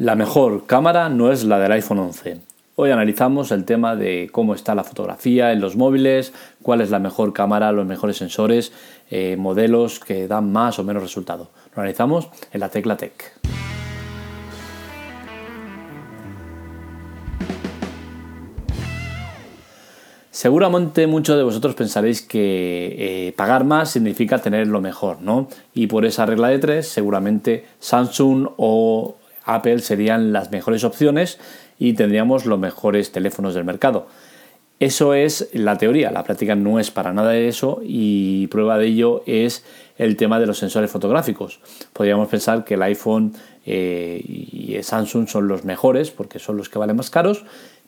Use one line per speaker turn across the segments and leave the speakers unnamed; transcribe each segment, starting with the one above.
La mejor cámara no es la del iPhone 11. Hoy analizamos el tema de cómo está la fotografía en los móviles, cuál es la mejor cámara, los mejores sensores, eh, modelos que dan más o menos resultado. Lo analizamos en la Tecla Tech. Seguramente muchos de vosotros pensaréis que eh, pagar más significa tener lo mejor, ¿no? Y por esa regla de tres, seguramente Samsung o Apple serían las mejores opciones y tendríamos los mejores teléfonos del mercado. Eso es la teoría, la práctica no es para nada eso y prueba de ello es el tema de los sensores fotográficos. Podríamos pensar que el iPhone eh, y Samsung son los mejores porque son los que valen más caros,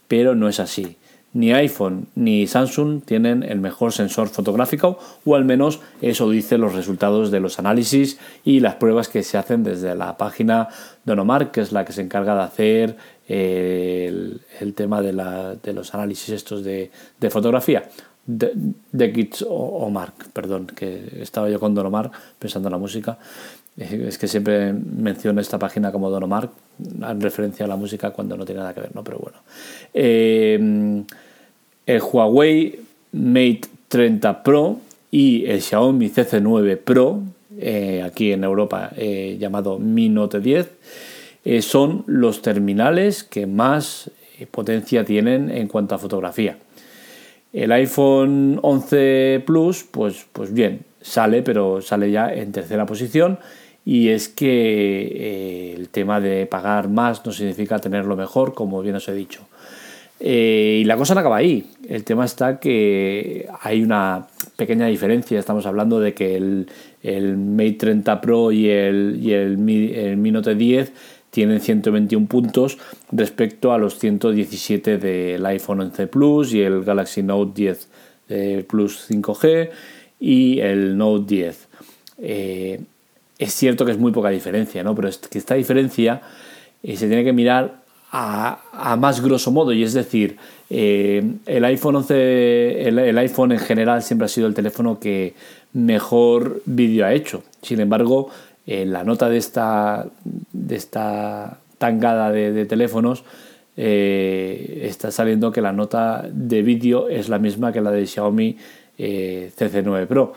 pero no es así ni iPhone ni Samsung tienen el mejor sensor fotográfico o al menos eso dicen los resultados de los análisis y las pruebas que se hacen desde la página Donomar, que es la que se encarga de hacer eh, el, tema de, los análisis estos de, fotografía. De Kids o, Mark, perdón, que estaba yo con Donomar pensando en la música. Es que siempre menciono esta página como Donomar en referencia a la música cuando no tiene nada que ver, ¿no? Pero bueno. Eh, el Huawei Mate 30 Pro y el Xiaomi CC9 Pro, eh, aquí en Europa eh, llamado Mi Note 10, son los terminales que más potencia tienen en cuanto a fotografía. El iPhone 11 Plus, pues, pues bien, sale, pero sale ya en tercera posición y es que eh, el tema de pagar más no significa tenerlo mejor, como bien os he dicho. Eh, y la cosa no acaba ahí. El tema está que hay una pequeña diferencia. Estamos hablando de que el, el Mate 30 Pro y el, y el, Mi, Note 10 tienen 121 puntos respecto a los 117 del iPhone 11 Plus y el Galaxy Note 10 eh, Plus 5G y el Note 10 es cierto que es muy poca diferencia, ¿no? Pero es que esta diferencia eh, se tiene que mirar a, más grosso modo, y es decir, eh, el iPhone 11, el, iPhone en general siempre ha sido el teléfono que mejor vídeo ha hecho. Sin embargo, eh, la nota de esta, de esta tangada de, teléfonos está saliendo que la nota de vídeo es la misma que la de Xiaomi CC9 Pro.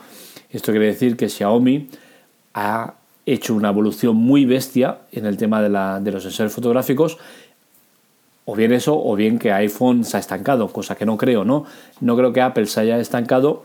Esto quiere decir que Xiaomi ha hecho una evolución muy bestia en el tema de, los sensores fotográficos. O bien eso, o bien que iPhone se ha estancado, cosa que no creo, ¿no? No creo que Apple se haya estancado,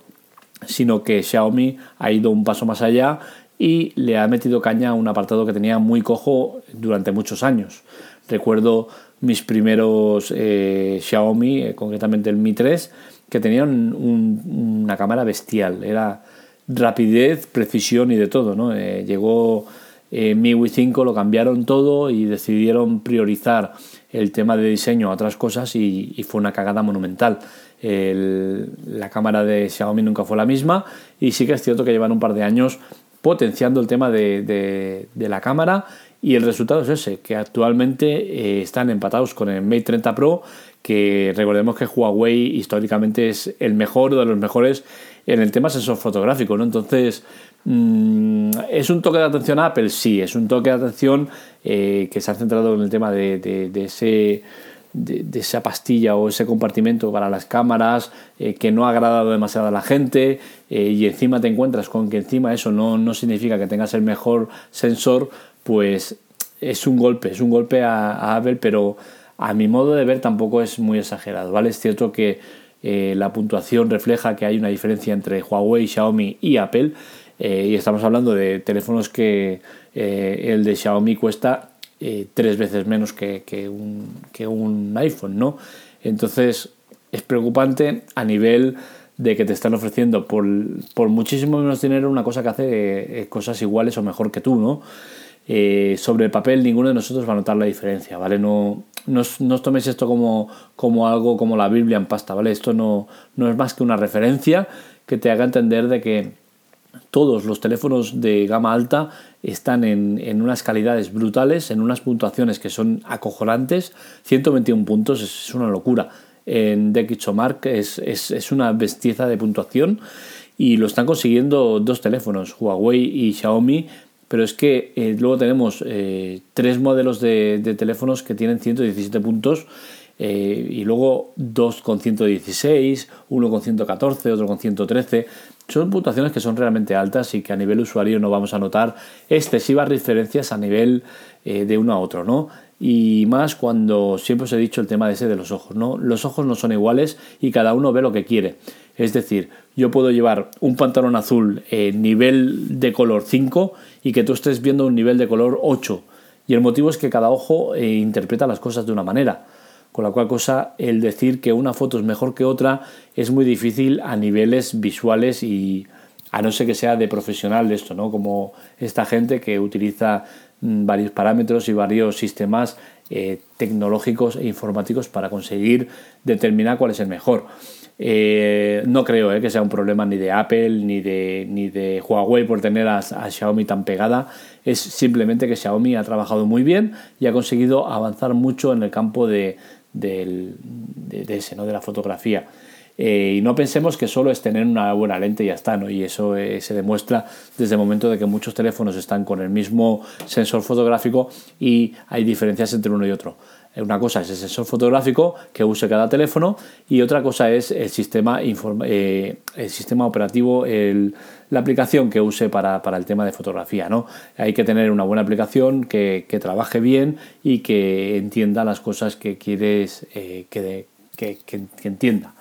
sino que Xiaomi ha ido un paso más allá y le ha metido caña a un apartado que tenía muy cojo durante muchos años. Recuerdo mis primeros eh, Xiaomi, eh, concretamente el Mi 3, que tenían una cámara bestial. Era rapidez, precisión y de todo. ¿no? Eh, llegó eh, MIUI 5, lo cambiaron todo y decidieron priorizar el tema de diseño a otras cosas y, fue una cagada monumental. la cámara de Xiaomi nunca fue la misma y sí que es cierto que llevan un par de años potenciando el tema de, la cámara y el resultado es ese, que actualmente eh, están empatados con el Mate 30 Pro, que recordemos que Huawei históricamente es el mejor de los mejores en el tema sensor fotográfico, ¿no? Entonces, mm, ¿es un toque de atención a Apple? Sí, es un toque de atención eh, que se ha centrado en el tema de, ese... De, esa pastilla o ese compartimento para las cámaras eh, que no ha agradado demasiado a la gente eh, y encima te encuentras con que encima eso no, no, significa que tengas el mejor sensor, pues es un golpe, es un golpe a, Apple, pero a mi modo de ver tampoco es muy exagerado, ¿vale? Es cierto que eh, la puntuación refleja que hay una diferencia entre Huawei, Xiaomi y Apple. Y estamos hablando de teléfonos que el de Xiaomi cuesta tres veces menos que, un, iPhone, ¿no? Entonces es preocupante a nivel de que te están ofreciendo por, por muchísimo menos dinero una cosa que hace cosas iguales o mejor que tú, ¿no? sobre el papel ninguno de nosotros va a notar la diferencia, ¿vale? No, no, os toméis esto como, como, algo como la Biblia en pasta, ¿vale? Esto no, no es más que una referencia que te haga entender de que todos los teléfonos de gama alta están en, unas calidades brutales, en unas puntuaciones que son acojonantes. 121 puntos es, una locura. En Mark es, es, es una bestieza de puntuación y lo están consiguiendo dos teléfonos, Huawei y Xiaomi, pero es que eh, luego tenemos eh, tres modelos de, de, teléfonos que tienen 117 puntos eh, y luego dos con 116, uno con 114, otro con 113. Son puntuaciones que son realmente altas y que a nivel usuario no vamos a notar excesivas diferencias a nivel de uno a otro, ¿no? Y más cuando siempre os he dicho el tema de ese de los ojos, ¿no? Los ojos no son iguales y cada uno ve lo que quiere. Es decir, yo puedo llevar un pantalón azul en nivel de color 5 y que tú estés viendo un nivel de color 8. Y el motivo es que cada ojo eh, interpreta las cosas de una manera. Con la cual cosa, el decir que una foto es mejor que otra es muy difícil a niveles visuales y a no ser que sea de profesional esto, ¿no? Como esta gente que utiliza mm, varios parámetros y varios sistemas eh, tecnológicos e informáticos para conseguir determinar cuál es el mejor. Eh, no creo eh, que sea un problema ni de Apple ni de, ni de Huawei por tener a, Xiaomi tan pegada. Es simplemente que Xiaomi ha trabajado muy bien y ha conseguido avanzar mucho en el campo de, de, ese, ¿no? de la fotografía. Eh, y no pensemos que solo es tener una buena lente y ya está, ¿no? Y eso se demuestra desde el momento de que muchos teléfonos están con el mismo sensor fotográfico y hay diferencias entre uno y otro. Una cosa es el sensor fotográfico que use cada teléfono y otra cosa es el sistema, eh, el sistema operativo, la aplicación que use para, el tema de fotografía. ¿no? Hay que tener una buena aplicación que, trabaje bien y que entienda las cosas que quieres eh, que, entienda.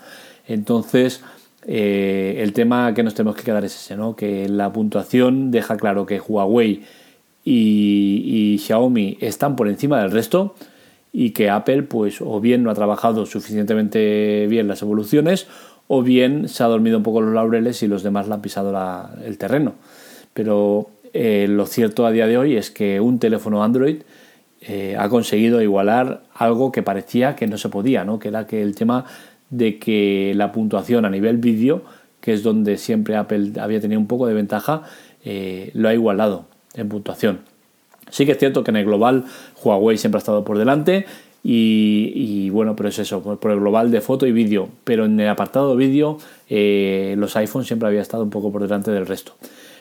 Entonces, eh, el tema que nos tenemos que quedar es ese, ¿no? que la puntuación deja claro que Huawei y, y Xiaomi están por encima del resto y que Apple pues o bien no ha trabajado suficientemente bien las evoluciones o bien se ha dormido un poco los laureles y los demás le han pisado el terreno. Pero eh, lo cierto a día de hoy es que un teléfono Android eh, ha conseguido igualar algo que parecía que no se podía, ¿no? que era que el tema de que la puntuación a nivel vídeo, que es donde siempre Apple había tenido un poco de ventaja, eh, lo ha igualado en puntuación. Sí que es cierto que en el global Huawei siempre ha estado por delante y, bueno, pero es eso, por el global de foto y vídeo. Pero en el apartado vídeo eh, los iPhones siempre había estado un poco por delante del resto.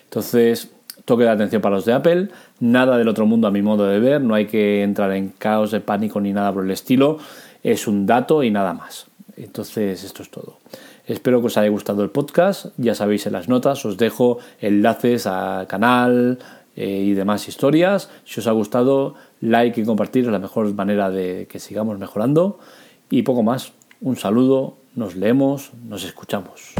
Entonces, toque de atención para los de Apple, nada del otro mundo a mi modo de ver, no hay que entrar en caos de pánico ni nada por el estilo, es un dato y nada más. Entonces, esto es todo. Espero que os haya gustado el podcast, ya sabéis en las notas, os dejo enlaces al canal, eh, y demás historias. Si os ha gustado, like y compartir es la mejor manera de que sigamos mejorando. Y poco más. Un saludo, nos leemos, nos escuchamos.